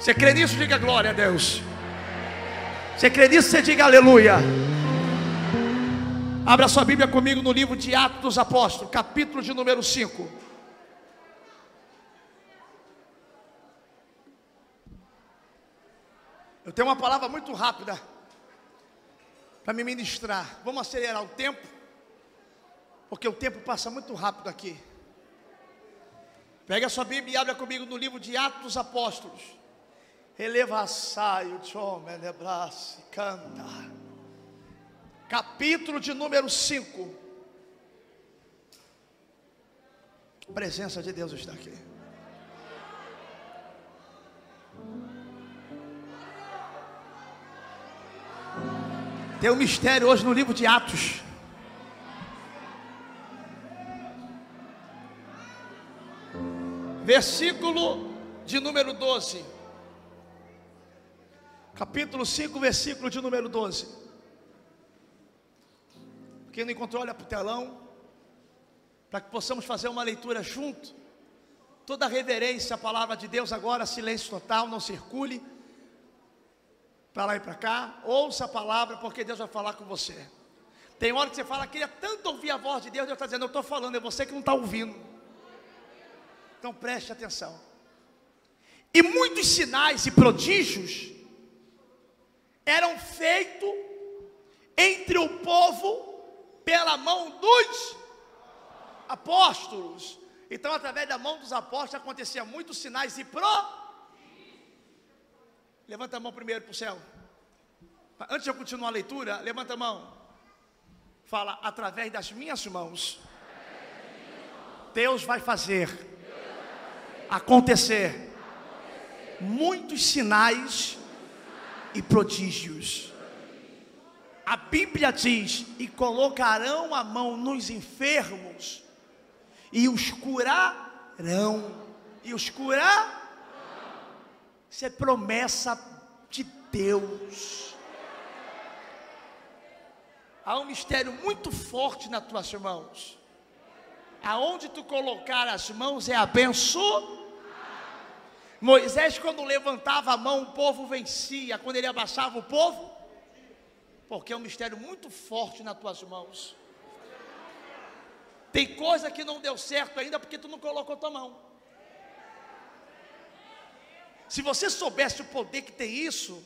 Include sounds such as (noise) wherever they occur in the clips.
Você crê nisso? Diga glória a Deus. Você crê nisso? Você diga aleluia. Abra sua Bíblia comigo no livro de Atos dos Apóstolos, capítulo de número 5. Eu tenho uma palavra muito rápida para me ministrar. Vamos acelerar o tempo, porque o tempo passa muito rápido aqui. Pega a sua Bíblia e abra comigo no livro de Atos dos Apóstolos. Eleva saio, chome, lebrasse, canta. Capítulo de número 5. A presença de Deus está aqui. Tem um mistério hoje no livro de Atos. Versículo de número 12. Capítulo 5, versículo de número 12. Quem não encontrou, olha para o telão. Para que possamos fazer uma leitura junto. Toda reverência à palavra de Deus agora, silêncio total, não circule para lá e para cá, ouça a palavra, porque Deus vai falar com você. Tem hora que você fala, queria tanto ouvir a voz de Deus, Deus está dizendo, eu estou falando, é você que não está ouvindo. Então preste atenção. E muitos sinais e prodígios eram feitos entre o povo pela mão dos apóstolos. Então, através da mão dos apóstolos acontecia muitos sinais e prodígios Levanta a mão primeiro para o céu. Antes de eu continuar a leitura, levanta a mão. Fala, através das minhas mãos, Deus vai fazer acontecer muitos sinais e prodígios. A Bíblia diz: e colocarão a mão nos enfermos, e os curarão, e os curarão isso é promessa de Deus. Há um mistério muito forte nas tuas mãos. Aonde tu colocar as mãos é abençoado. Moisés, quando levantava a mão, o povo vencia. Quando ele abaixava o povo, porque é um mistério muito forte nas tuas mãos. Tem coisa que não deu certo ainda porque tu não colocou tua mão. Se você soubesse o poder que tem isso,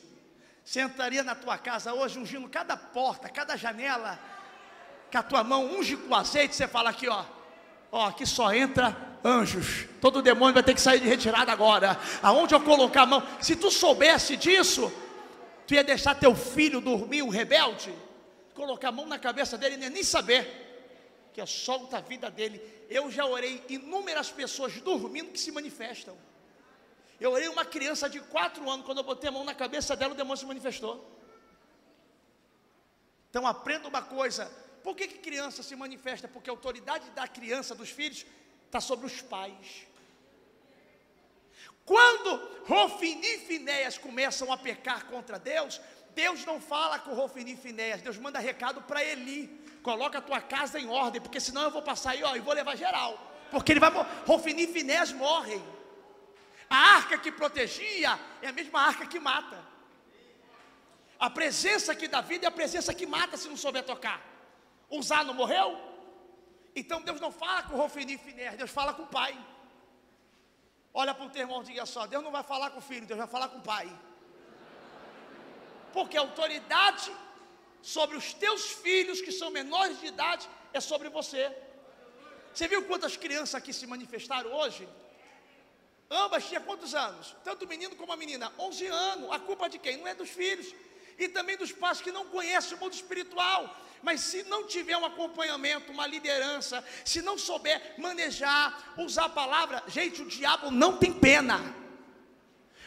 você entraria na tua casa hoje ungindo cada porta, cada janela, com a tua mão unge com azeite, você fala aqui, ó, ó, aqui só entra anjos. Todo demônio vai ter que sair de retirada agora. Aonde eu colocar a mão? Se tu soubesse disso, tu ia deixar teu filho dormir, um rebelde, colocar a mão na cabeça dele nem saber que é solta a vida dele. Eu já orei inúmeras pessoas dormindo que se manifestam. Eu orei uma criança de quatro anos, quando eu botei a mão na cabeça dela, o demônio se manifestou. Então aprenda uma coisa: por que, que criança se manifesta? Porque a autoridade da criança, dos filhos, está sobre os pais. Quando Rofini e Finéias começam a pecar contra Deus, Deus não fala com Rofini e Finéias, Deus manda recado para Eli: coloca a tua casa em ordem, porque senão eu vou passar aí ó, e vou levar geral. Porque ele vai Rofini e Finéias morrem. A arca que protegia é a mesma arca que mata. A presença que dá vida é a presença que mata se não souber tocar. Usar não morreu? Então Deus não fala com Rofini e Finer, Deus fala com o pai. Olha para o teu irmão e diga só: Deus não vai falar com o filho, Deus vai falar com o pai. Porque a autoridade sobre os teus filhos que são menores de idade é sobre você. Você viu quantas crianças aqui se manifestaram hoje? Ambas tinham quantos anos? Tanto o menino como a menina, 11 anos. A culpa de quem? Não é dos filhos. E também dos pais que não conhecem o mundo espiritual. Mas se não tiver um acompanhamento, uma liderança, se não souber manejar, usar a palavra, gente, o diabo não tem pena.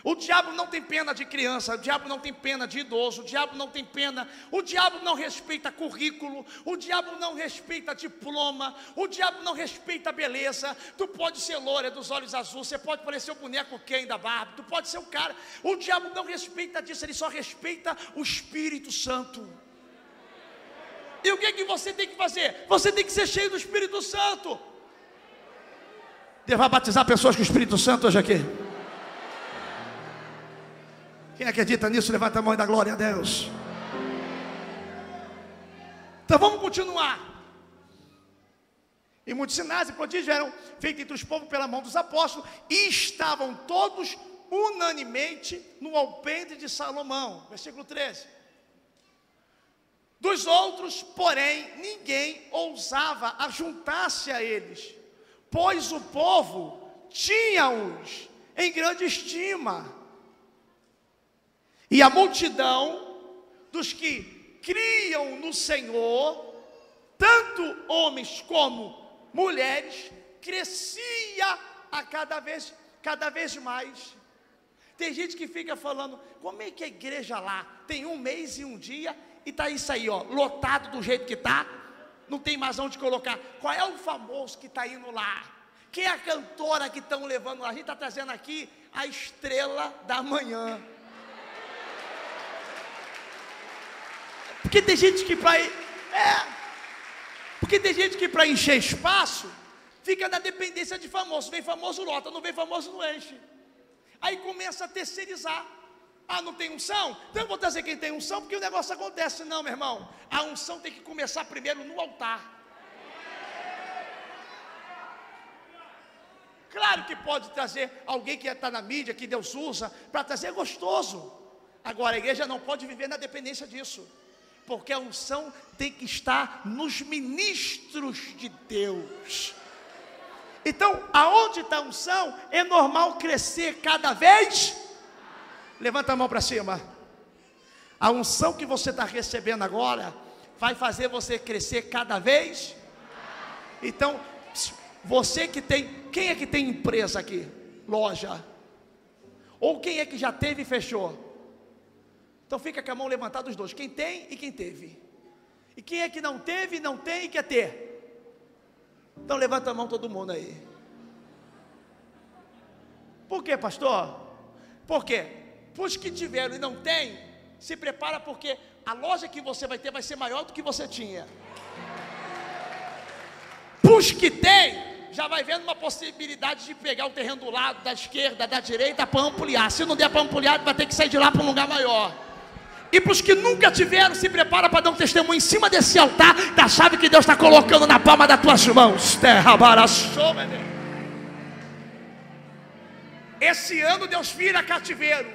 O diabo não tem pena de criança, o diabo não tem pena de idoso, o diabo não tem pena, o diabo não respeita currículo, o diabo não respeita diploma, o diabo não respeita beleza. Tu pode ser loura dos olhos azuis, você pode parecer o boneco quem da barba, tu pode ser o cara. O diabo não respeita disso, ele só respeita o Espírito Santo. E o que, que você tem que fazer? Você tem que ser cheio do Espírito Santo. Deus vai batizar pessoas com o Espírito Santo hoje aqui. Quem acredita nisso, levanta a mão e dá glória a Deus. Então vamos continuar. E muitos sinais e prodígios eram feitos entre os povos pela mão dos apóstolos, e estavam todos unanimemente no alpendre de Salomão. Versículo 13. Dos outros, porém, ninguém ousava ajuntar-se a eles, pois o povo tinha-os em grande estima. E a multidão dos que criam no Senhor, tanto homens como mulheres, crescia a cada vez, cada vez mais. Tem gente que fica falando, como é que a igreja lá tem um mês e um dia e tá isso aí, ó, lotado do jeito que tá, não tem mais onde colocar. Qual é o famoso que está indo lá? Quem é a cantora que estão levando lá? A gente está trazendo aqui a estrela da manhã. Porque tem gente que para é, porque tem gente que para encher espaço fica na dependência de famoso. Vem famoso lota, não vem famoso não enche. Aí começa a terceirizar. Ah, não tem unção? Então eu vou trazer quem tem unção, porque o negócio acontece. Não, meu irmão. A unção tem que começar primeiro no altar. Claro que pode trazer alguém que está na mídia, que Deus usa, para trazer gostoso. Agora a igreja não pode viver na dependência disso. Porque a unção tem que estar nos ministros de Deus. Então, aonde está a unção, é normal crescer cada vez. Levanta a mão para cima. A unção que você está recebendo agora vai fazer você crescer cada vez. Então, você que tem, quem é que tem empresa aqui? Loja. Ou quem é que já teve e fechou? Então fica com a mão levantada os dois, quem tem e quem teve. E quem é que não teve, não tem e quer ter? Então levanta a mão todo mundo aí. Por quê, pastor? Por quê? Os que tiveram e não tem, se prepara porque a loja que você vai ter vai ser maior do que você tinha. Os que tem, já vai vendo uma possibilidade de pegar o terreno do lado, da esquerda, da direita para ampliar. Se não der para ampliar, vai ter que sair de lá para um lugar maior. E para os que nunca tiveram, se prepara para dar um testemunho em cima desse altar da chave que Deus está colocando na palma das tuas mãos. Terra baraçou. Esse ano Deus vira cativeiro.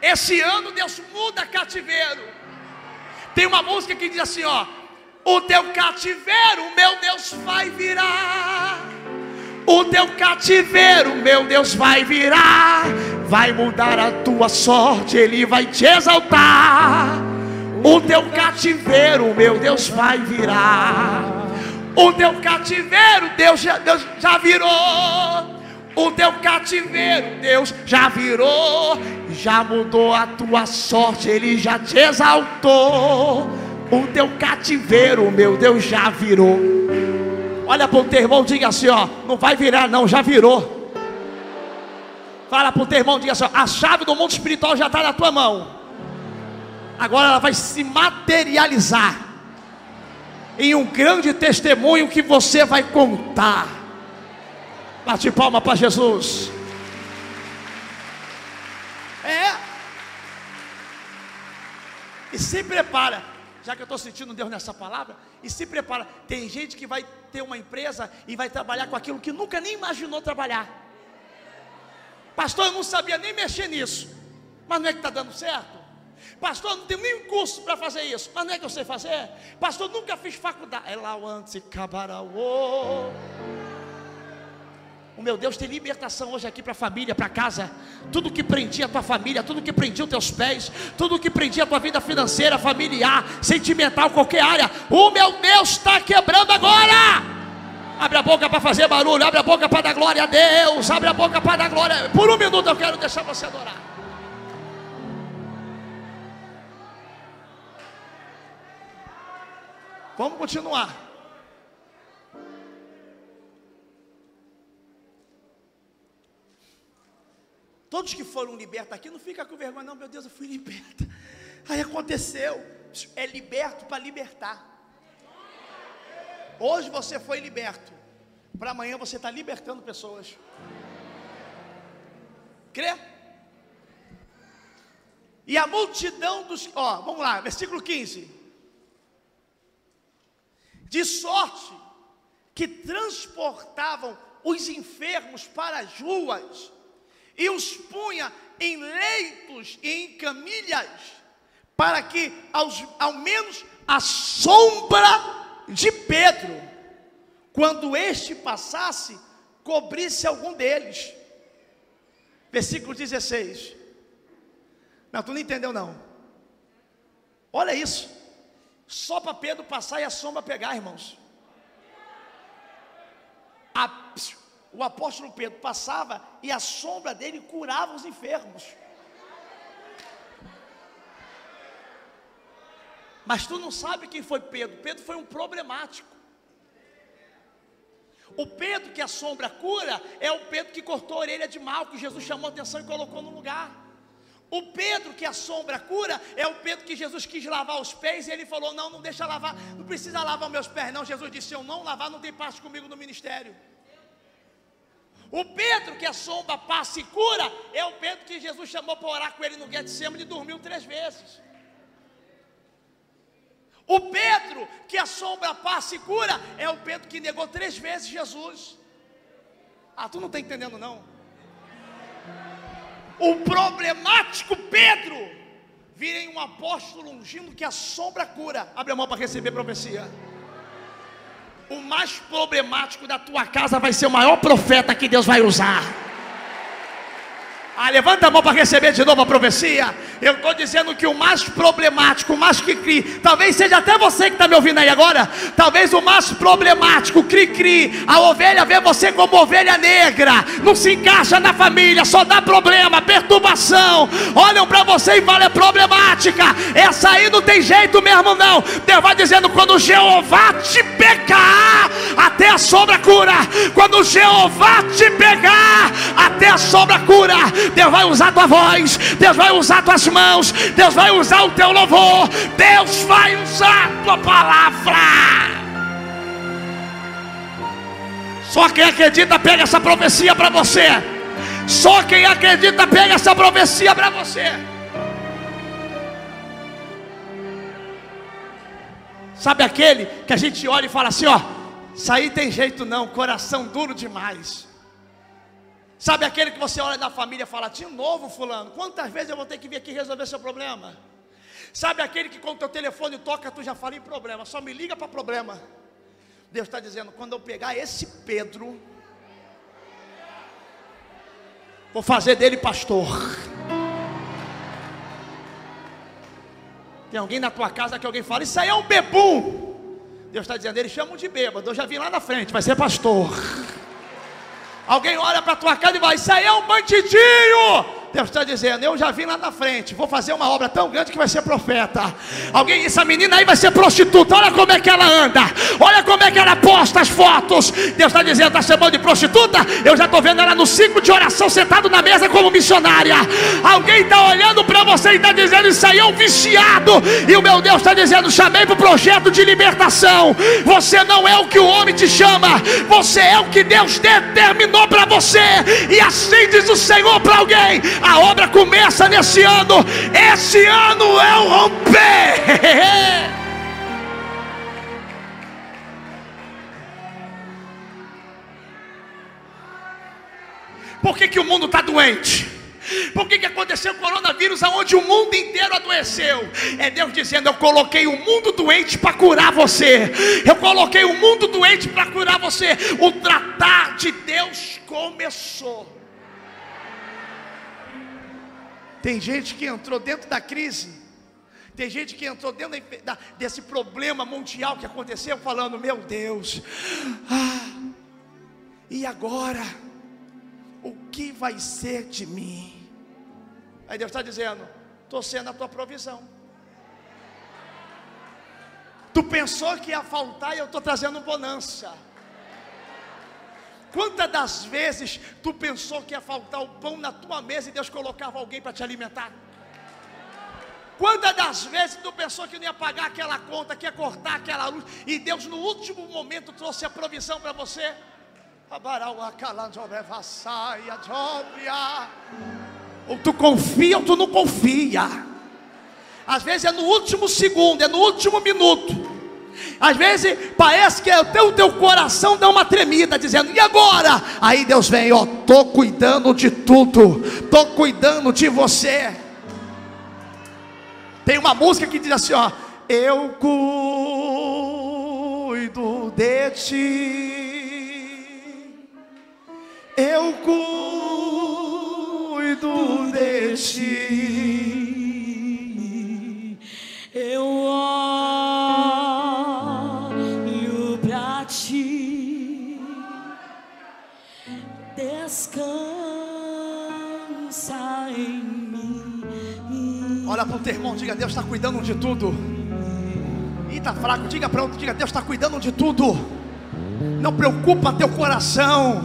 Esse ano Deus muda cativeiro. Tem uma música que diz assim: ó, o teu cativeiro, meu Deus, vai virar. O teu cativeiro, meu Deus, vai virar vai mudar a tua sorte, Ele vai te exaltar. O teu cativeiro, meu Deus, vai virar. O teu cativeiro, Deus já, Deus já virou. O teu cativeiro, Deus já virou. Já mudou a tua sorte, Ele já te exaltou. O teu cativeiro, meu Deus, já virou. Olha para o teu irmão, diga assim: ó, não vai virar, não, já virou. Fala para o teu irmão, diga assim: a chave do mundo espiritual já está na tua mão. Agora ela vai se materializar em um grande testemunho que você vai contar. Bate palma para Jesus. É. E se prepara, já que eu estou sentindo Deus nessa palavra, e se prepara. Tem gente que vai ter uma empresa e vai trabalhar com aquilo que nunca nem imaginou trabalhar. Pastor, eu não sabia nem mexer nisso. Mas não é que está dando certo? Pastor, não tenho nenhum curso para fazer isso. Mas não é que eu sei fazer? Pastor, nunca fiz faculdade. É lá antes O meu Deus tem libertação hoje aqui para a família, para casa. Tudo que prendia a tua família, tudo que prendia os teus pés, tudo que prendia a tua vida financeira, familiar, sentimental, qualquer área. O meu Deus está quebrando agora. Abre a boca para fazer barulho, abre a boca para dar glória a Deus, abre a boca para dar glória. Por um minuto eu quero deixar você adorar. Vamos continuar. Todos que foram libertos aqui, não fica com vergonha, não, meu Deus, eu fui liberta. Aí aconteceu. É liberto para libertar. Hoje você foi liberto. Para amanhã você está libertando pessoas. Crê? E a multidão dos. Ó, vamos lá, versículo 15. De sorte que transportavam os enfermos para as ruas e os punha em leitos e em camilhas, para que aos, ao menos a sombra de Pedro, quando este passasse, cobrisse algum deles. Versículo 16. Não, tu não entendeu não. Olha isso. Só para Pedro passar e a sombra pegar, irmãos. A, o apóstolo Pedro passava e a sombra dele curava os enfermos. Mas tu não sabe quem foi Pedro. Pedro foi um problemático. O Pedro que a sombra cura é o Pedro que cortou a orelha de mal, que Jesus chamou a atenção e colocou no lugar. O Pedro que a sombra cura é o Pedro que Jesus quis lavar os pés e ele falou: Não, não deixa lavar, não precisa lavar meus pés, não. Jesus disse: Eu não lavar, não tem parte comigo no ministério. O Pedro que a sombra passa e cura é o Pedro que Jesus chamou para orar com ele no Getsemane e dormiu três vezes. O Pedro que a sombra passa e cura é o Pedro que negou três vezes Jesus. Ah, tu não está entendendo não. O problemático Pedro vira em um apóstolo ungindo que a sombra cura. Abre a mão para receber profecia. O mais problemático da tua casa vai ser o maior profeta que Deus vai usar. Ah, levanta a mão para receber de novo a profecia. Eu estou dizendo que o mais problemático, o mais que cri, talvez seja até você que está me ouvindo aí agora. Talvez o mais problemático, cri cri, a ovelha vê você como ovelha negra, não se encaixa na família, só dá problema, perturbação. Olham para você e falam é problemática. Essa aí não tem jeito mesmo não. Deus vai dizendo quando Jeová te pegar, até a sombra cura. Quando Jeová te pegar, até a sombra cura. Deus vai usar tua voz, Deus vai usar tuas mãos, Deus vai usar o teu louvor, Deus vai usar a tua palavra. Só quem acredita pega essa profecia para você. Só quem acredita pega essa profecia para você. Sabe aquele que a gente olha e fala assim, ó, aí tem jeito não, coração duro demais. Sabe aquele que você olha na família e fala, de novo, fulano, quantas vezes eu vou ter que vir aqui resolver seu problema? Sabe aquele que quando teu telefone toca, tu já fala em problema, só me liga para problema. Deus está dizendo, quando eu pegar esse Pedro, vou fazer dele pastor. Tem alguém na tua casa que alguém fala, isso aí é um bebum. Deus está dizendo, eles chamam de bêbado, eu já vim lá na frente, vai ser pastor. Alguém olha para tua casa e vai, isso aí é um bandidinho. Deus está dizendo: Eu já vim lá na frente, vou fazer uma obra tão grande que vai ser profeta. Alguém, essa menina aí vai ser prostituta. Olha como é que ela anda, olha como é que ela posta as fotos. Deus está dizendo: Está chamando de prostituta? Eu já estou vendo ela no ciclo de oração, sentado na mesa como missionária. Alguém está olhando para você e está dizendo: Isso aí é um viciado. E o meu Deus está dizendo: Chamei para o projeto de libertação. Você não é o que o homem te chama, você é o que Deus determinou para você. E assim diz o Senhor para alguém a obra começa nesse ano. Esse ano é o romper. (laughs) Por que, que o mundo está doente? Por que, que aconteceu o coronavírus aonde o mundo inteiro adoeceu? É Deus dizendo: Eu coloquei o mundo doente para curar você. Eu coloquei o mundo doente para curar você. O tratar de Deus começou. Tem gente que entrou dentro da crise, tem gente que entrou dentro da, desse problema mundial que aconteceu, falando: Meu Deus, ah, e agora? O que vai ser de mim? Aí Deus está dizendo: Estou sendo a tua provisão. Tu pensou que ia faltar e eu estou trazendo bonança. Quantas das vezes tu pensou que ia faltar o pão na tua mesa e Deus colocava alguém para te alimentar? Quantas das vezes tu pensou que não ia pagar aquela conta, que ia cortar aquela luz, e Deus no último momento trouxe a provisão para você? Ou tu confia ou tu não confia. Às vezes é no último segundo, é no último minuto. Às vezes parece que o teu coração dá uma tremida, dizendo: e agora? Aí Deus vem, ó, tô cuidando de tudo, tô cuidando de você. Tem uma música que diz assim: ó, eu cuido de ti, eu cuido de ti. Eu Olha para o teu irmão, diga: Deus está cuidando de tudo. E está fraco, diga para outro, diga: Deus está cuidando de tudo. Não preocupa teu coração.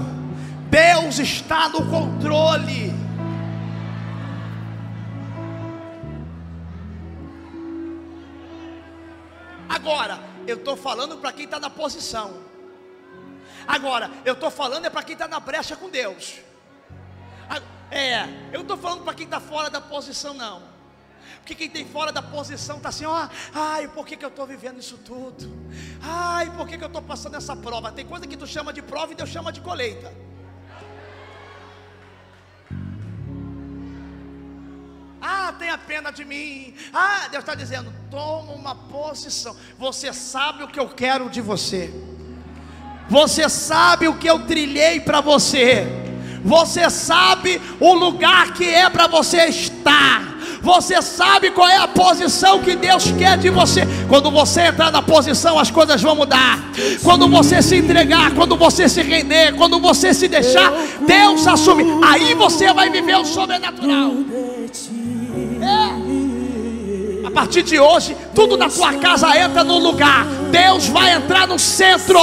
Deus está no controle. Agora, eu estou falando para quem está na posição. Agora, eu estou falando é para quem está na brecha com Deus. É, eu não estou falando para quem está fora da posição, não. Porque quem tem fora da posição está assim, ó, ai, por que, que eu estou vivendo isso tudo? Ai, por que, que eu estou passando essa prova? Tem coisa que tu chama de prova e Deus chama de colheita. Ah, tenha pena de mim. Ah, Deus está dizendo: toma uma posição. Você sabe o que eu quero de você. Você sabe o que eu trilhei para você. Você sabe o lugar que é para você estar. Você sabe qual é a posição que Deus quer de você. Quando você entrar na posição, as coisas vão mudar. Quando você se entregar, quando você se render, quando você se deixar, Deus assume. Aí você vai viver o sobrenatural. É. A partir de hoje, tudo na tua casa entra no lugar. Deus vai entrar no centro.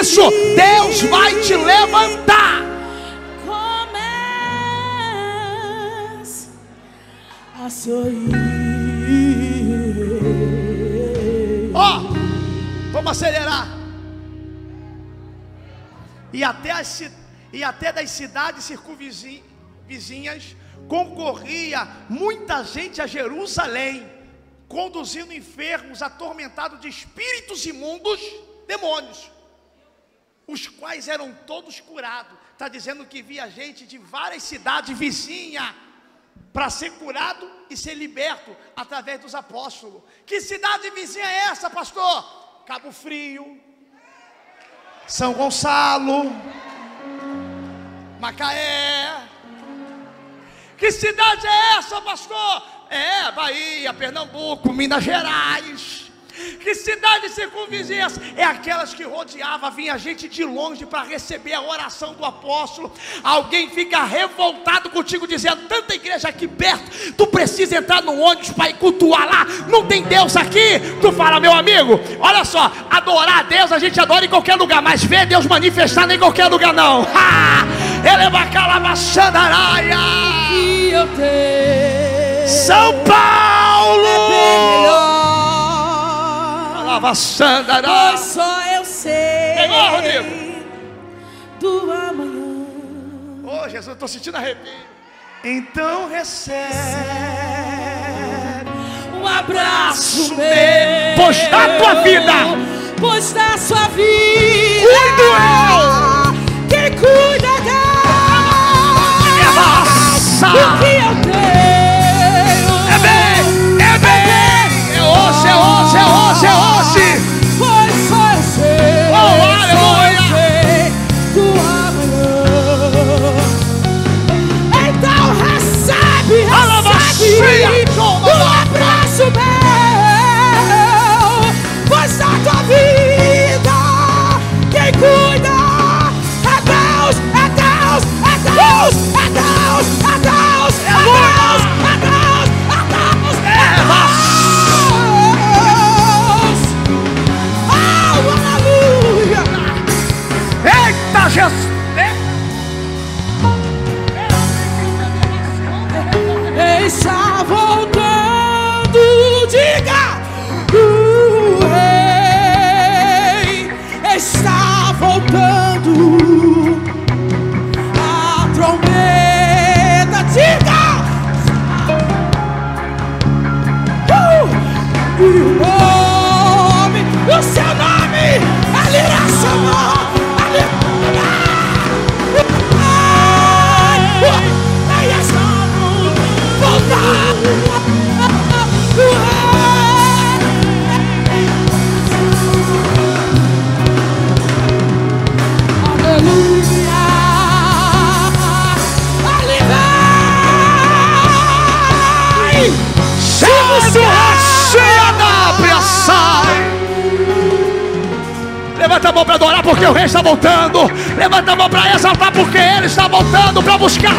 Isso, Deus vai te levantar. Ó, vamos acelerar. E até, as, e até das cidades circunvizinhas concorria muita gente a Jerusalém, conduzindo enfermos atormentados de espíritos imundos, demônios, os quais eram todos curados. Está dizendo que via gente de várias cidades vizinhas para ser curado e ser liberto através dos apóstolos. Que cidade vizinha é essa, pastor? Cabo Frio, São Gonçalo, Macaé. Que cidade é essa, pastor? É, Bahia, Pernambuco, Minas Gerais. Que cidade circunvizinhas? É aquelas que rodeava, vinha gente de longe para receber a oração do apóstolo. Alguém fica revoltado contigo, dizendo: tanta igreja aqui perto, tu precisa entrar no ônibus para ir cultuar lá. Não tem Deus aqui. Tu fala, meu amigo, olha só, adorar a Deus a gente adora em qualquer lugar, mas ver Deus manifestar em qualquer lugar não. (laughs) Ele é tenho. São Paulo! É. Pois só eu sei. Pegou, Rodrigo? Do amanhã. Ô, Jesus, eu estou sentindo arrepio. Então recebe Um abraço meu. Pois da tua vida. Pois da sua vida. Cuido eu. Quem cuida da. Que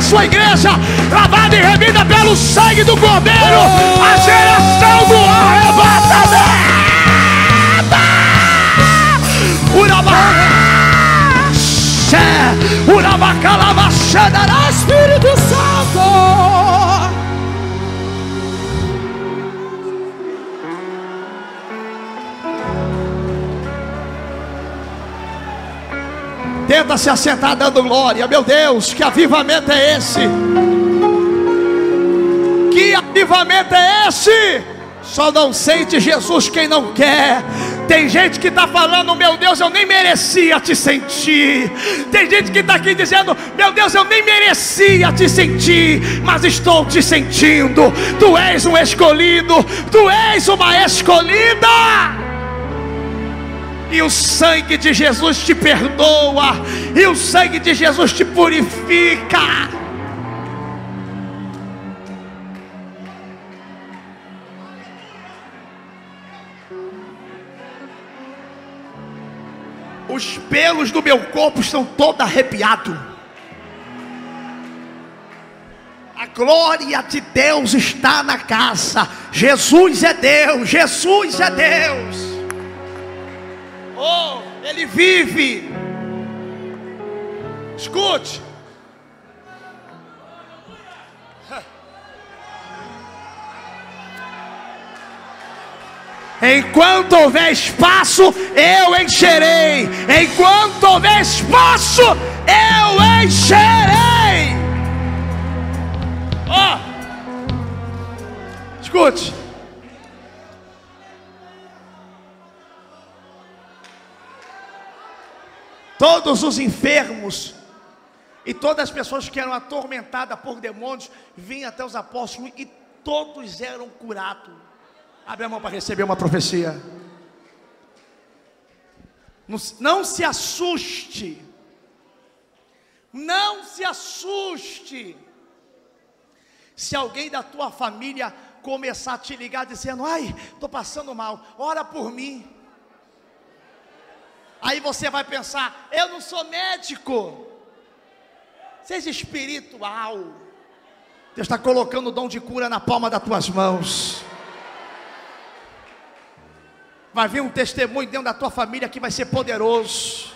sua igreja, lavada e remida pelo sangue do Cordeiro. Tenta se assentar dando glória. Meu Deus, que avivamento é esse? Que avivamento é esse? Só não sente Jesus quem não quer. Tem gente que está falando, meu Deus, eu nem merecia te sentir. Tem gente que está aqui dizendo, meu Deus, eu nem merecia te sentir, mas estou te sentindo. Tu és um escolhido, tu és uma escolhida. E o sangue de Jesus te perdoa, e o sangue de Jesus te purifica. Os pelos do meu corpo estão todos arrepiados. A glória de Deus está na casa. Jesus é Deus, Jesus é Deus. Oh, Ele vive. Escute. (laughs) Enquanto houver espaço, eu encherei. Enquanto houver espaço, eu encherei. Ó, oh. escute. Todos os enfermos e todas as pessoas que eram atormentadas por demônios vinham até os apóstolos e todos eram curados. Abre a mão para receber uma profecia. Não, se assuste. Não se assuste. Se alguém da tua família começar a te ligar dizendo: Ai, estou passando mal, ora por mim. Aí você vai pensar: Eu não sou médico. Seja espiritual. Deus está colocando o dom de cura na palma das tuas mãos. Vai vir um testemunho dentro da tua família que vai ser poderoso.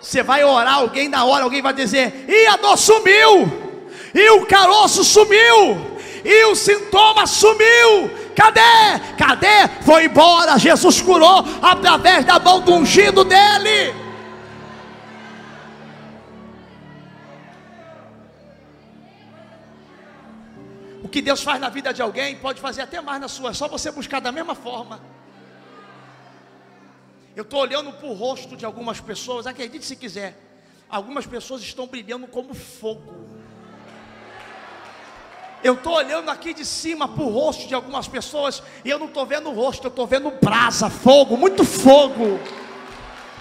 Você vai orar, alguém na hora, alguém vai dizer: e a dor sumiu, e o caroço sumiu, e o sintoma sumiu. Cadê? Cadê? Foi embora. Jesus curou através da mão do ungido dele. O que Deus faz na vida de alguém pode fazer até mais na sua, é só você buscar da mesma forma. Eu estou olhando para o rosto de algumas pessoas, acredite se quiser, algumas pessoas estão brilhando como fogo. Eu estou olhando aqui de cima para o rosto de algumas pessoas e eu não estou vendo o rosto, eu estou vendo brasa, fogo, muito fogo.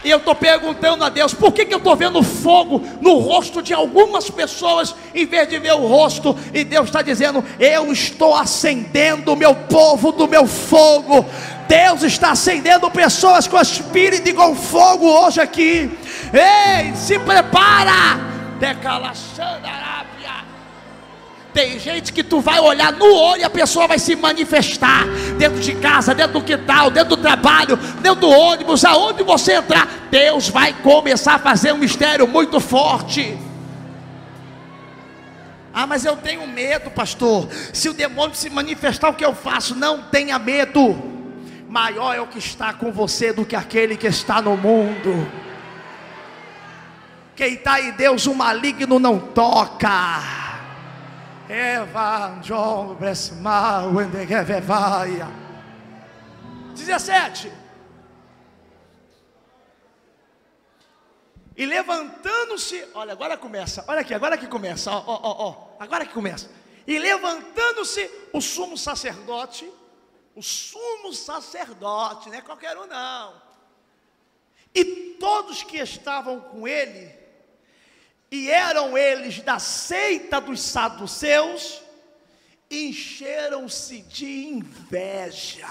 E eu estou perguntando a Deus, por que, que eu estou vendo fogo no rosto de algumas pessoas, em vez de ver o rosto? E Deus está dizendo: Eu estou acendendo o meu povo do meu fogo. Deus está acendendo pessoas com espírito e com fogo hoje aqui. Ei, se prepara! Tem gente que tu vai olhar no olho e a pessoa vai se manifestar dentro de casa, dentro do quintal, dentro do trabalho, dentro do ônibus, aonde você entrar, Deus vai começar a fazer um mistério muito forte. Ah, mas eu tenho medo, pastor. Se o demônio se manifestar, o que eu faço? Não tenha medo maior é o que está com você do que aquele que está no mundo. Quem está em Deus, o maligno não toca. Eva, João, Bresmal, 17. E levantando-se, olha, agora começa, olha aqui, agora que começa, ó, ó, ó, ó, agora que começa. E levantando-se o sumo sacerdote, o sumo sacerdote, não é qualquer um não. E todos que estavam com ele, e eram eles da seita dos saduceus, encheram-se de inveja.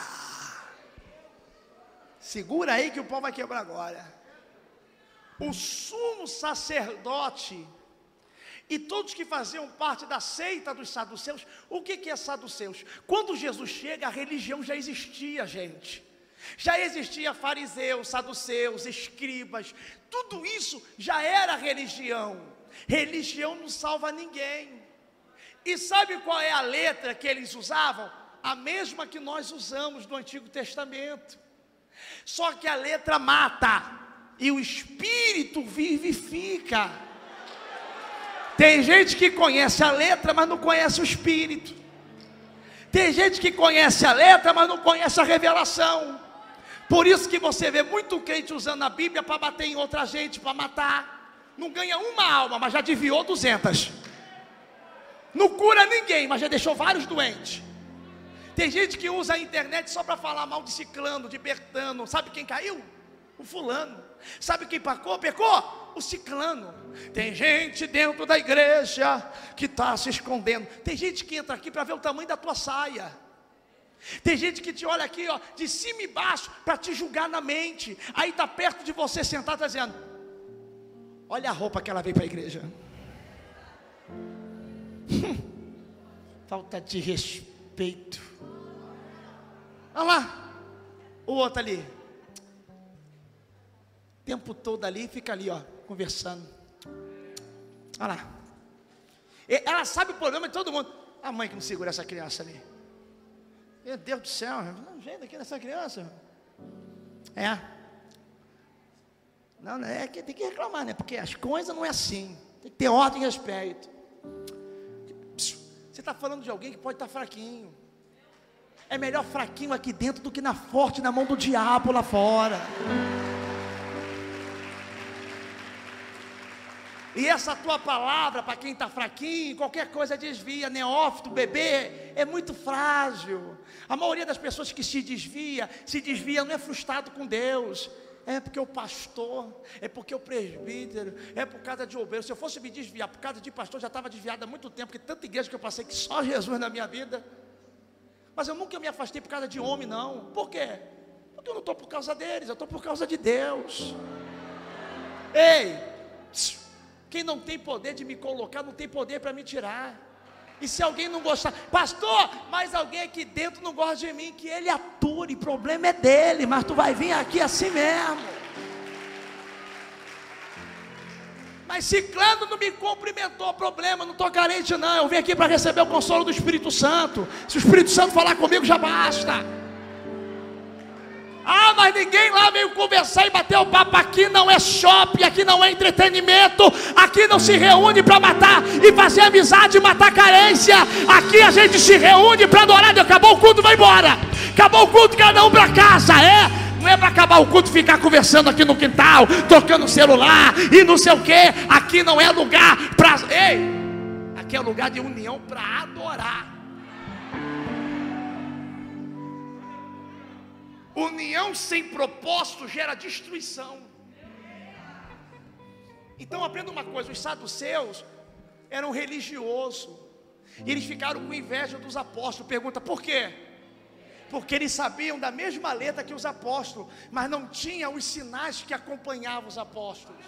Segura aí que o pau vai quebrar agora. o sumo sacerdote e todos que faziam parte da seita dos saduceus, o que, que é saduceus? Quando Jesus chega, a religião já existia, gente. Já existia fariseus, saduceus, escribas, tudo isso já era religião. Religião não salva ninguém. E sabe qual é a letra que eles usavam? A mesma que nós usamos no Antigo Testamento. Só que a letra mata e o espírito vivifica. Tem gente que conhece a letra, mas não conhece o espírito. Tem gente que conhece a letra, mas não conhece a revelação. Por isso que você vê muito crente usando a Bíblia para bater em outra gente, para matar. Não ganha uma alma, mas já desviou duzentas. Não cura ninguém, mas já deixou vários doentes. Tem gente que usa a internet só para falar mal de ciclano, de Bertano. Sabe quem caiu? O fulano. Sabe quem pecou? Pecou? O ciclano. Tem gente dentro da igreja que está se escondendo. Tem gente que entra aqui para ver o tamanho da tua saia. Tem gente que te olha aqui, ó, de cima e baixo, para te julgar na mente. Aí está perto de você sentado, está dizendo: Olha a roupa que ela veio para a igreja. (laughs) Falta de respeito. Olha lá, o outro ali. O tempo todo ali, fica ali, ó, conversando. Olha lá. Ela sabe o problema de todo mundo. A mãe que não segura essa criança ali. Meu Deus do céu, não jeito aqui nessa criança. É. Não, não, é que tem que reclamar, né? Porque as coisas não é assim. Tem que ter ordem e respeito. Você está falando de alguém que pode estar tá fraquinho. É melhor fraquinho aqui dentro do que na forte na mão do diabo lá fora. E essa tua palavra, para quem está fraquinho, qualquer coisa desvia, neófito, bebê, é muito frágil. A maioria das pessoas que se desvia, se desvia não é frustrado com Deus, é porque o pastor, é porque o presbítero, é por causa de obreiro. Se eu fosse me desviar por causa de pastor, já estava desviado há muito tempo, porque tanta igreja que eu passei que só (laughs) Jesus na minha vida. Mas eu nunca me afastei por causa de homem, não. Por quê? Porque eu não estou por causa deles, eu estou por causa de Deus. Ei, quem não tem poder de me colocar, não tem poder para me tirar. E se alguém não gostar, pastor, mas alguém aqui dentro não gosta de mim, que ele ature, problema é dele, mas tu vai vir aqui assim mesmo. Mas Ciclano não me cumprimentou, problema, não estou carente não, eu vim aqui para receber o consolo do Espírito Santo. Se o Espírito Santo falar comigo, já basta. Ah, mas ninguém lá veio conversar e bater o papo. Aqui não é shopping, aqui não é entretenimento. Aqui não se reúne para matar e fazer amizade e matar carência. Aqui a gente se reúne para adorar. Acabou o culto, vai embora. Acabou o culto, cada um para casa. É, não é para acabar o culto ficar conversando aqui no quintal, tocando celular e não sei o que. Aqui não é lugar para. Ei, aqui é lugar de união para adorar. União sem propósito gera destruição. Então aprenda uma coisa: os saduceus eram religiosos. E eles ficaram com inveja dos apóstolos. Pergunta por quê? Porque eles sabiam da mesma letra que os apóstolos, mas não tinham os sinais que acompanhavam os apóstolos.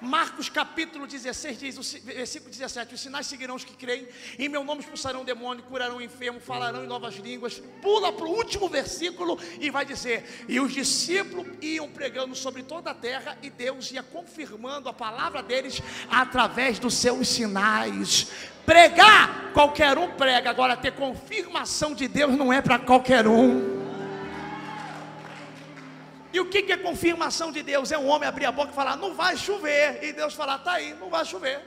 Marcos capítulo 16 diz, o versículo 17: Os sinais seguirão os que creem, em meu nome expulsarão demônio, curarão enfermo, falarão em novas línguas. Pula para o último versículo e vai dizer: E os discípulos iam pregando sobre toda a terra, e Deus ia confirmando a palavra deles através dos seus sinais. Pregar, qualquer um prega, agora ter confirmação de Deus não é para qualquer um. E o que, é confirmação de Deus? É um homem abrir a boca e falar, não vai chover. E Deus falar, está aí, não vai chover.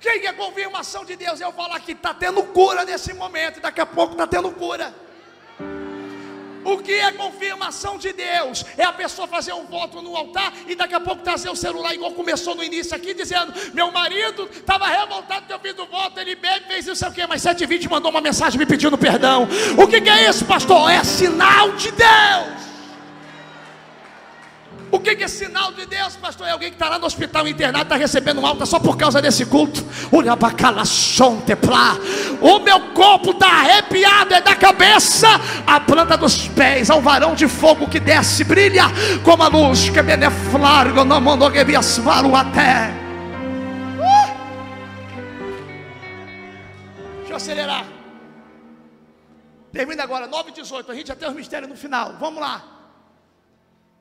Quem é confirmação de Deus? Eu falar que está tendo cura nesse momento, e daqui a pouco está tendo cura. O que é confirmação de Deus? É a pessoa fazer um voto no altar e daqui a pouco trazer o celular, igual começou no início aqui, dizendo: Meu marido estava revoltado que eu fiz o voto, ele bebe, fez isso, sei o quê, mas 720 mandou uma mensagem me pedindo perdão. O que, que é isso, pastor? É sinal de Deus. Que, que é sinal de Deus, pastor? É alguém que está lá no hospital internado, está recebendo alta só por causa desse culto. O meu corpo está arrepiado, é da cabeça, a planta dos pés, ao varão de fogo que desce, brilha como a luz que beneflargo, mandou que até. Uh! Deixa eu acelerar. Termina agora, 9 e 18. A gente já tem os mistérios no final. Vamos lá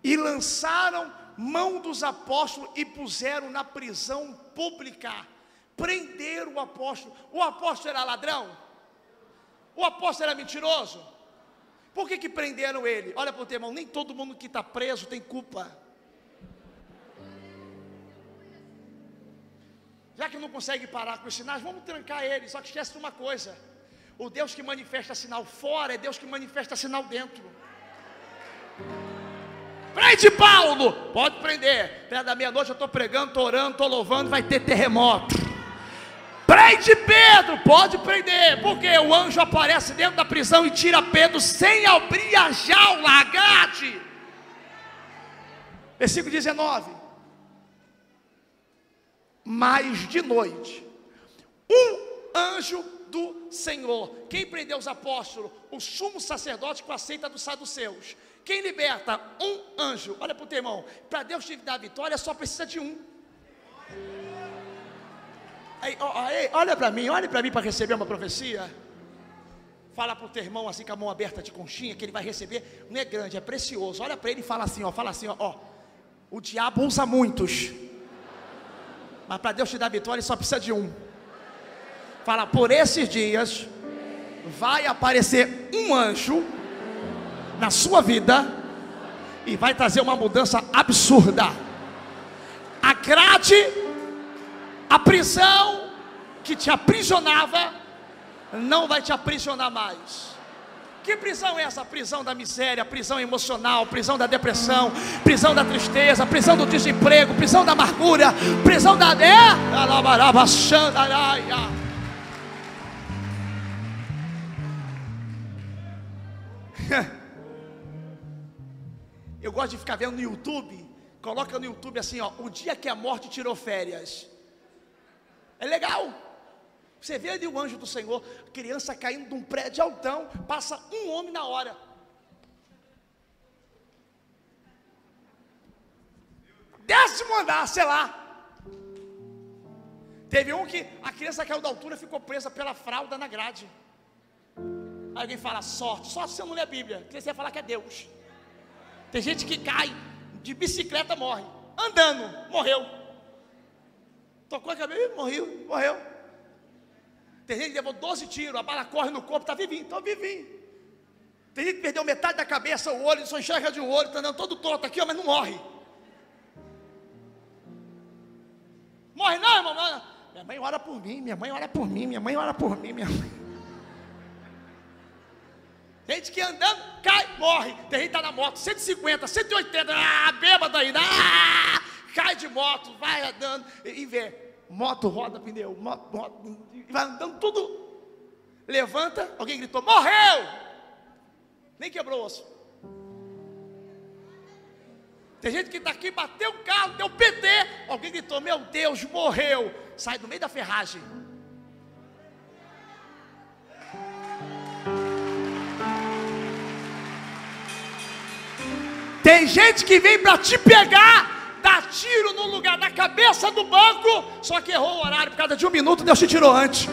e lançaram mão dos apóstolos e puseram na prisão pública. Prenderam o apóstolo. O apóstolo era ladrão? O apóstolo era mentiroso? Por que, que prenderam ele? Olha para o teu irmão, nem todo mundo que está preso tem culpa. Já que não consegue parar com os sinais, vamos trancar ele. Só que esquece de uma coisa: o Deus que manifesta sinal fora é Deus que manifesta sinal dentro. Prende Paulo, pode prender. Perto da meia-noite eu estou pregando, estou orando, estou louvando, vai ter terremoto. Prende Pedro, pode prender, porque o anjo aparece dentro da prisão e tira Pedro sem abrir a jaula, agate. Versículo 19. Mas de noite, um anjo do Senhor. Quem prendeu os apóstolos? O sumo sacerdote com a seita dos saduceus. Quem liberta? Um anjo. Olha para o teu irmão. Para Deus te dar vitória, só precisa de um. Aí, aí, olha para mim, olha para mim para receber uma profecia. Fala para o teu irmão assim com a mão aberta de conchinha, que ele vai receber. Não é grande, é precioso. Olha para ele e fala assim: ó, fala assim, ó, ó. O diabo usa muitos. Mas para Deus te dar vitória, só precisa de um. Fala, por esses dias vai aparecer um anjo na sua vida e vai trazer uma mudança absurda. A grade, a prisão que te aprisionava, não vai te aprisionar mais. Que prisão é essa? Prisão da miséria, prisão emocional, prisão da depressão, prisão da tristeza, prisão do desemprego, prisão da amargura, prisão da. É? (laughs) Eu gosto de ficar vendo no YouTube. Coloca no YouTube assim, ó, o dia que a morte tirou férias. É legal. Você vê ali o anjo do Senhor, criança caindo de um prédio altão, passa um homem na hora. Décimo andar, sei lá. Teve um que a criança caiu da altura, ficou presa pela fralda na grade. Aí alguém fala sorte, só se você não lê a Bíblia, que você ia falar que é Deus. Tem gente que cai de bicicleta, morre. Andando, morreu. Tocou a cabeça, morreu, morreu. Tem gente que levou 12 tiros, a bala corre no corpo, está vivinho, está vivinho. Tem gente que perdeu metade da cabeça, o olho, só enxerga de um olho, está andando todo torto aqui, ó, mas não morre. Morre não, irmão. Minha mãe ora por mim, minha mãe ora por mim, minha mãe ora por mim, minha mãe. Gente que andando, cai, morre. Tem gente que tá na moto, 150, 180, ah, bêbado ainda, ah, cai de moto, vai andando e vê. Moto roda pneu, moto, moto, vai andando tudo. Levanta, alguém gritou, morreu! Nem quebrou o osso. Tem gente que está aqui, bateu o carro, deu PT. Alguém gritou, meu Deus, morreu. Sai do meio da ferragem. Tem gente que vem para te pegar, dar tiro no lugar da cabeça do banco, só que errou o horário por causa de um minuto, Deus te tirou antes.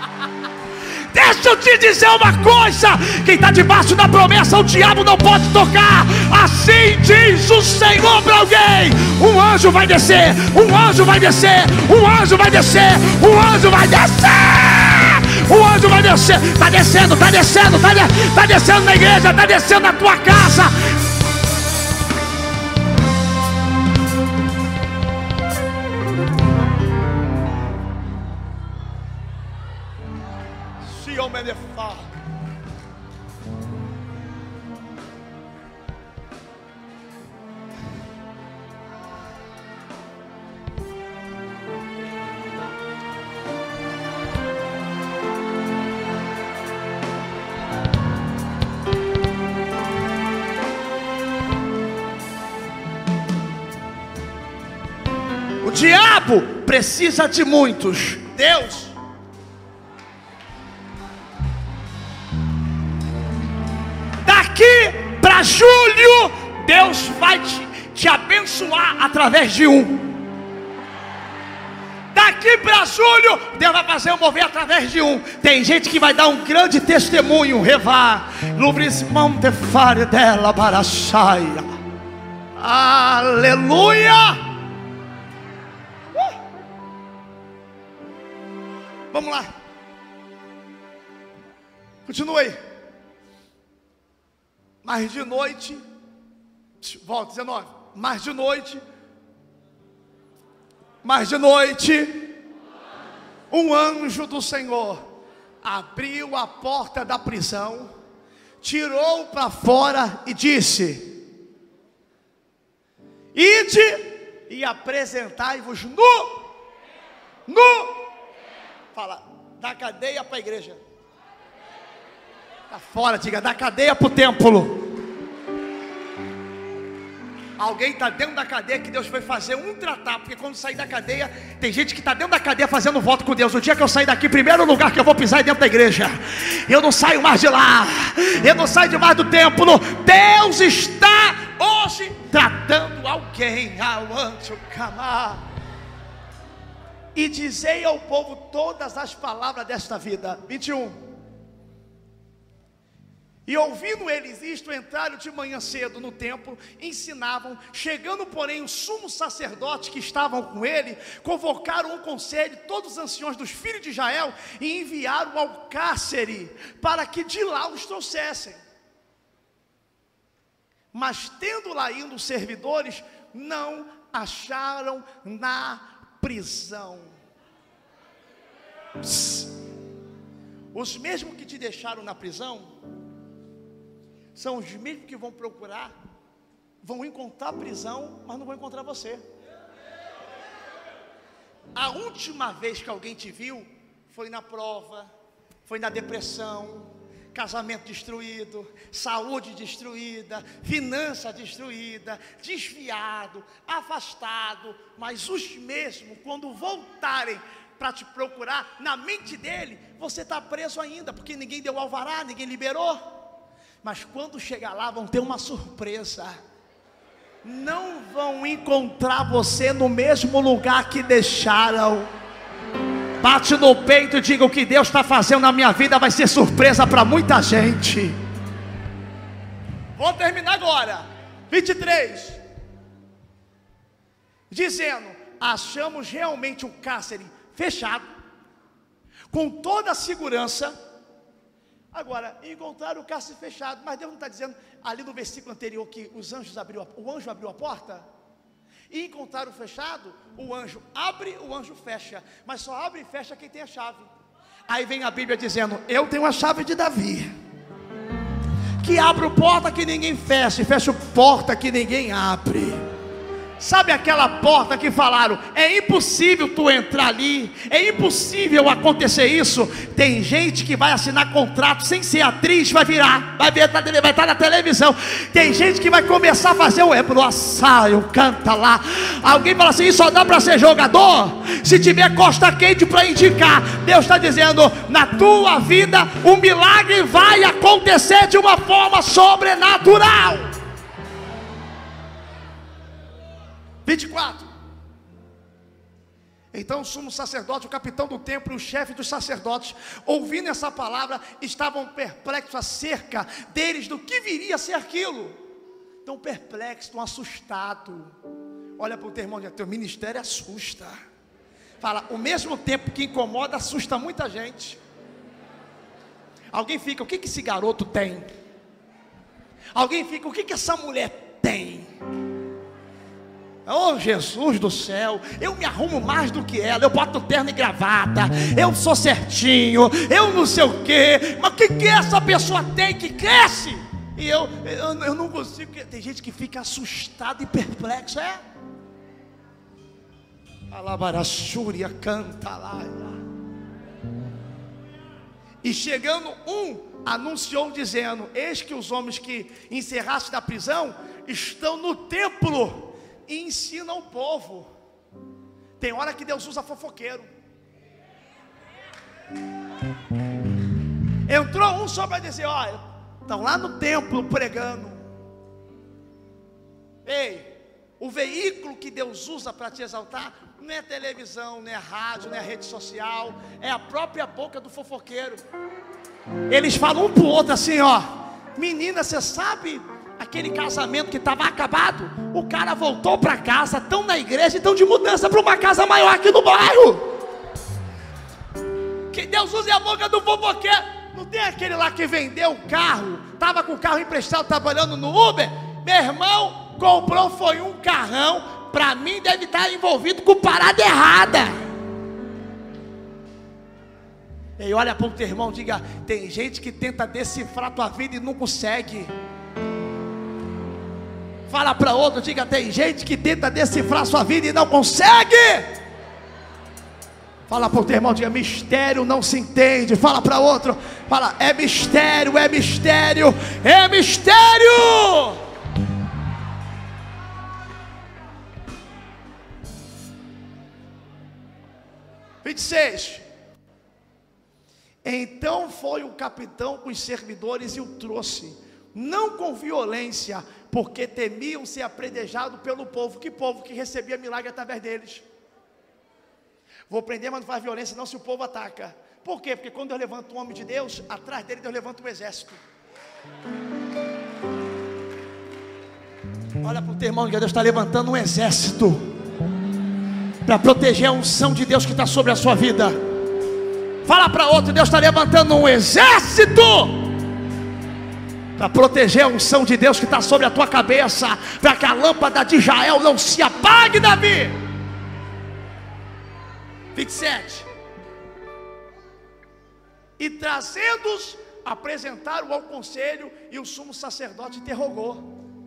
(laughs) Deixa eu te dizer uma coisa: quem está debaixo da promessa, o diabo não pode tocar. Assim diz o Senhor para alguém: um anjo vai descer, um anjo vai descer, um anjo vai descer, um anjo vai descer. O anjo vai descer, está descendo, está descendo, está de, tá descendo na igreja, está descendo na tua casa, precisa de muitos. Deus. Daqui para julho, Deus vai te, te abençoar através de um. Daqui para julho, Deus vai fazer um mover através de um. Tem gente que vai dar um grande testemunho. Revar. Lubrismão de fare dela barachaia. Aleluia. Vamos lá. Continue. Mais de noite. Volta, 19. Mais de noite mas de noite, um anjo do Senhor abriu a porta da prisão, tirou para fora e disse: Ide e apresentai-vos nu, nu, fala, da cadeia para a igreja, está fora, diga, da cadeia para o templo. Alguém está dentro da cadeia que Deus foi fazer um tratar, porque quando sair da cadeia, tem gente que está dentro da cadeia fazendo voto com Deus. O dia que eu sair daqui, primeiro lugar que eu vou pisar é dentro da igreja. Eu não saio mais de lá, eu não saio de mais do templo. Deus está hoje tratando alguém. E dizei ao povo todas as palavras desta vida. 21. E ouvindo eles isto, entraram de manhã cedo no templo, ensinavam, chegando, porém, os sumos sacerdotes que estavam com ele, convocaram um conselho, todos os anciões dos filhos de Israel, e enviaram ao cárcere, para que de lá os trouxessem. Mas tendo lá indo os servidores, não acharam na prisão. Psst. Os mesmos que te deixaram na prisão, são os mesmos que vão procurar, vão encontrar prisão, mas não vão encontrar você. A última vez que alguém te viu foi na prova, foi na depressão, casamento destruído, saúde destruída, finança destruída, desviado, afastado, mas os mesmos, quando voltarem para te procurar, na mente dele, você está preso ainda, porque ninguém deu alvará, ninguém liberou mas quando chegar lá vão ter uma surpresa. Não vão encontrar você no mesmo lugar que deixaram. Bate no peito e diga o que Deus está fazendo na minha vida vai ser surpresa para muita gente. Vou terminar agora. 23. Dizendo: achamos realmente o cárcere fechado, com toda a segurança Agora, encontraram o cárcere fechado, mas Deus não está dizendo ali no versículo anterior que os anjos abriu a, o anjo abriu a porta? E encontraram fechado, o anjo abre, o anjo fecha, mas só abre e fecha quem tem a chave. Aí vem a Bíblia dizendo: Eu tenho a chave de Davi, que abre porta que ninguém fecha, e fecha porta que ninguém abre. Sabe aquela porta que falaram? É impossível tu entrar ali, é impossível acontecer isso. Tem gente que vai assinar contrato sem ser atriz, vai virar, vai, ver, vai estar na televisão. Tem gente que vai começar a fazer o assaio, canta lá. Alguém fala assim: só dá para ser jogador se tiver costa quente para indicar. Deus está dizendo: na tua vida, o milagre vai acontecer de uma forma sobrenatural. 24. Então o sumo sacerdote, o capitão do templo e o chefe dos sacerdotes, ouvindo essa palavra, estavam perplexos acerca deles do que viria a ser aquilo. Estão perplexos, estão assustados. Olha para o teu irmão, teu ministério assusta. Fala, o mesmo tempo que incomoda, assusta muita gente. Alguém fica, o que, que esse garoto tem? Alguém fica, o que, que essa mulher tem? Oh Jesus do céu, eu me arrumo mais do que ela, eu boto terno e gravata, eu sou certinho, eu não sei o que, mas o que, que essa pessoa tem que cresce? E eu, eu, eu não consigo, tem gente que fica assustado e perplexo, é? Alabarachúria canta lá. E chegando um, anunciou dizendo: Eis que os homens que encerraste da prisão estão no templo e ensina o povo. Tem hora que Deus usa fofoqueiro. Entrou um só para dizer: olha, estão lá no templo pregando. Ei, o veículo que Deus usa para te exaltar não é televisão, não é rádio, não é rede social, é a própria boca do fofoqueiro. Eles falam um para o outro assim: ó, menina, você sabe aquele casamento que estava acabado? O cara voltou para casa, estão na igreja estão de mudança para uma casa maior aqui no bairro. Que Deus use a boca do fofoqueiro. Não tem aquele lá que vendeu o carro, estava com o carro emprestado trabalhando no Uber? Meu irmão, comprou foi um carrão, para mim deve estar envolvido com parada errada. E olha para o teu irmão, diga: tem gente que tenta decifrar tua vida e não consegue. Fala para outro, diga: tem gente que tenta decifrar sua vida e não consegue. Fala para o teu irmão, diga: mistério não se entende. Fala para outro, fala: é mistério, é mistério, é mistério. 26. Então foi o capitão com os servidores e o trouxe, não com violência, porque temiam ser apredejado pelo povo. Que povo que recebia milagre através deles? Vou prender, mas não faz violência, não se o povo ataca. Por quê? Porque quando eu levanto um homem de Deus, atrás dele Deus levanta um exército. Olha para o teu irmão que Deus está levantando um exército para proteger a unção de Deus que está sobre a sua vida. Fala para outro, Deus está levantando um exército para proteger a unção de Deus que está sobre a tua cabeça, para que a lâmpada de Israel não se apague, Davi. 27. E trazendo-os, apresentaram ao conselho, e o sumo sacerdote interrogou.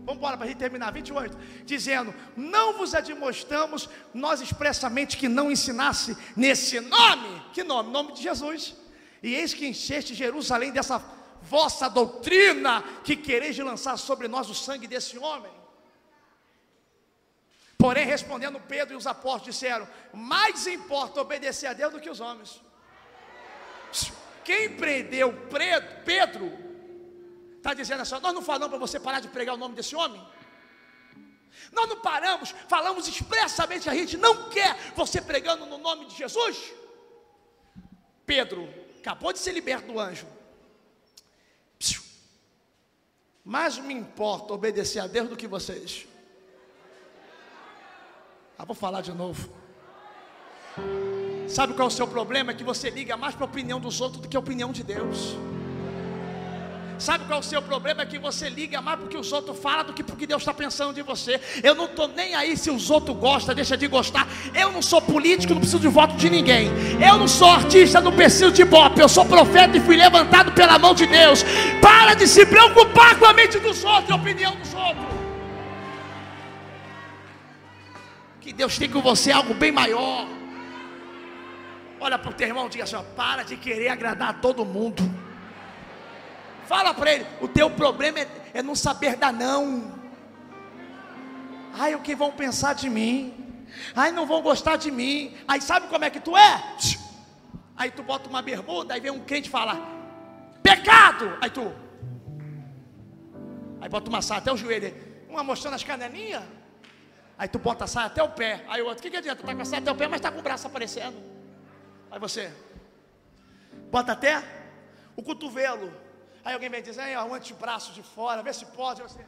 Vamos embora para a gente terminar, 28. Dizendo: Não vos admoestamos nós expressamente que não ensinasse nesse nome. Que nome? Nome de Jesus. E eis que encheste Jerusalém dessa vossa doutrina que quereis lançar sobre nós o sangue desse homem. Porém, respondendo Pedro e os apóstolos disseram: Mais importa obedecer a Deus do que os homens. Quem prendeu Pedro Está dizendo assim: nós não falamos para você parar de pregar o nome desse homem? Nós não paramos, falamos expressamente a gente não quer você pregando no nome de Jesus. Pedro acabou de ser liberto do anjo. Mais me importa obedecer a Deus do que vocês. Ah, vou falar de novo. Sabe qual é o seu problema? É que você liga mais para a opinião dos outros do que a opinião de Deus. Sabe qual é o seu problema? É que você liga mais porque os outros falam do que porque Deus está pensando de você. Eu não estou nem aí se os outros gostam, deixa de gostar. Eu não sou político, não preciso de voto de ninguém. Eu não sou artista, não preciso de bop. Eu sou profeta e fui levantado pela mão de Deus. Para de se preocupar com a mente dos outros, a opinião dos outros. Que Deus tem com você algo bem maior. Olha para o teu irmão e diga assim: ó, para de querer agradar a todo mundo. Fala para ele: o teu problema é, é não saber dar não. Ai, o que vão pensar de mim? Ai, não vão gostar de mim. Aí sabe como é que tu é? Aí tu bota uma bermuda, aí vem um crente falar: pecado. Aí tu, aí bota uma saia até o joelho, uma mostrando as canelinhas. Aí tu bota a saia até o pé. Aí o outro, o que, que adianta? Tá com a saia até o pé, mas tá com o braço aparecendo. Aí você bota até o cotovelo. Aí alguém vem dizer, ó, o antebraço de fora, vê se pode. Você...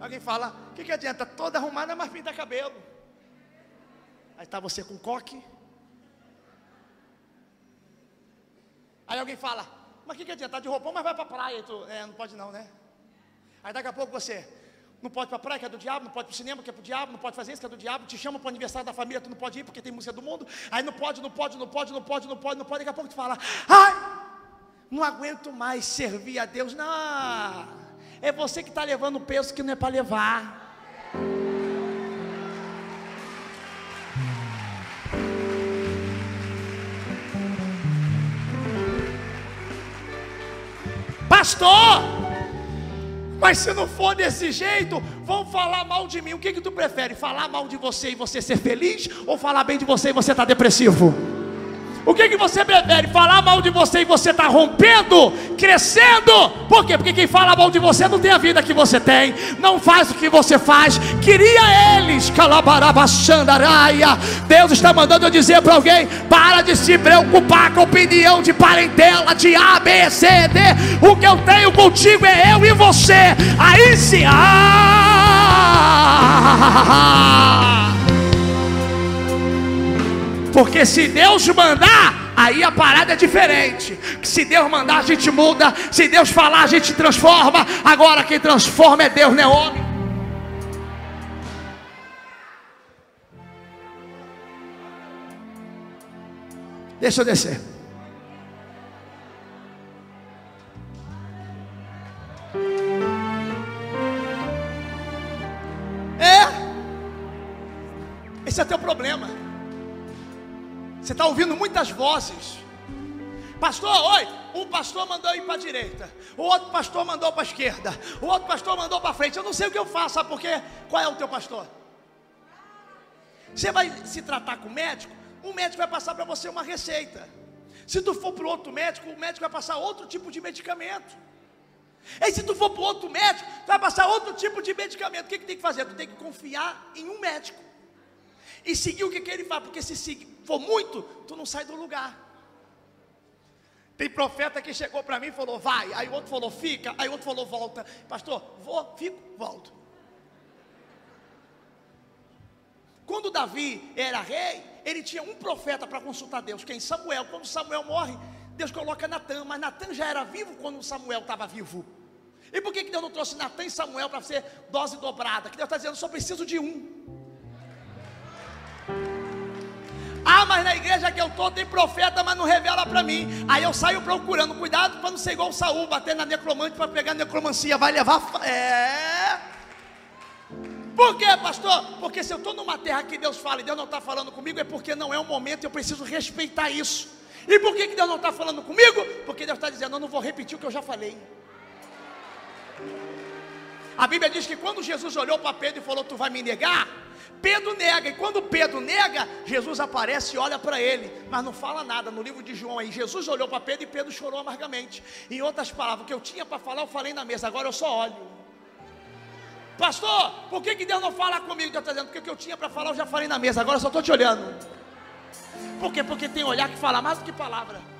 Alguém fala, o que, que adianta? Toda arrumada, mas pinta cabelo. Aí está você com coque. Aí alguém fala, mas o que, que adianta? Tá de roupão, mas vai para a praia. Tu, é, não pode não, né? Aí daqui a pouco você, não pode para a praia, que é do diabo, não pode para o cinema, que é para o diabo, não pode fazer isso, que é do diabo, te chama para o aniversário da família, tu não pode ir porque tem música do mundo, aí não pode, não pode, não pode, não pode, não pode, não pode, daqui a pouco tu fala, ai, não aguento mais servir a Deus, não, é você que está levando o peso que não é para levar. Pastor, Mas se não for desse jeito, vão falar mal de mim. O que, que tu prefere? Falar mal de você e você ser feliz? Ou falar bem de você e você estar tá depressivo? O que, que você prefere? Falar mal de você e você está rompendo, crescendo? Por quê? Porque quem fala mal de você não tem a vida que você tem, não faz o que você faz. Queria eles, calabarabachandaraia. Deus está mandando eu dizer para alguém: para de se preocupar com a opinião de parentela, de A, B, C, D. O que eu tenho contigo é eu e você. Aí sim. Ah! Porque se Deus mandar, aí a parada é diferente. Se Deus mandar, a gente muda. Se Deus falar, a gente transforma. Agora quem transforma é Deus, não é homem. Deixa eu descer. É. Esse é teu problema. Você está ouvindo muitas vozes. Pastor, oi, um pastor mandou ir para a direita, o outro pastor mandou para a esquerda, o outro pastor mandou para frente. Eu não sei o que eu faço, sabe por quê? Qual é o teu pastor? Você vai se tratar com o médico, o médico vai passar para você uma receita. Se tu for para outro médico, o médico vai passar outro tipo de medicamento. E se tu for para outro médico, vai passar outro tipo de medicamento. O que, que tem que fazer? Tu tem que confiar em um médico e seguir o que, que ele faz, porque se for muito, tu não sai do lugar. Tem profeta que chegou para mim e falou, vai, aí o outro falou, fica, aí o outro falou, volta. Pastor, vou, fico, volto. Quando Davi era rei, ele tinha um profeta para consultar Deus, quem? Samuel. Quando Samuel morre, Deus coloca Natan, mas Natan já era vivo quando Samuel estava vivo. E por que, que Deus não trouxe Natan e Samuel para ser dose dobrada? Que Deus está dizendo, só preciso de um. Ah, mas na igreja que eu estou tem profeta, mas não revela para mim. Aí eu saio procurando, cuidado para não ser igual o Saul, bater na necromante para pegar necromancia, vai levar. É. Por quê, pastor? Porque se eu estou numa terra que Deus fala e Deus não está falando comigo, é porque não é o momento, eu preciso respeitar isso. E por que, que Deus não está falando comigo? Porque Deus está dizendo, eu não vou repetir o que eu já falei. A Bíblia diz que quando Jesus olhou para Pedro e falou: Tu vai me negar? Pedro nega, e quando Pedro nega, Jesus aparece e olha para ele, mas não fala nada. No livro de João aí, Jesus olhou para Pedro e Pedro chorou amargamente. Em outras palavras, o que eu tinha para falar, eu falei na mesa, agora eu só olho. Pastor, por que, que Deus não fala comigo? Deus está dizendo, porque o que eu tinha para falar, eu já falei na mesa, agora eu só estou te olhando. Por quê? Porque tem olhar que fala mais do que palavra.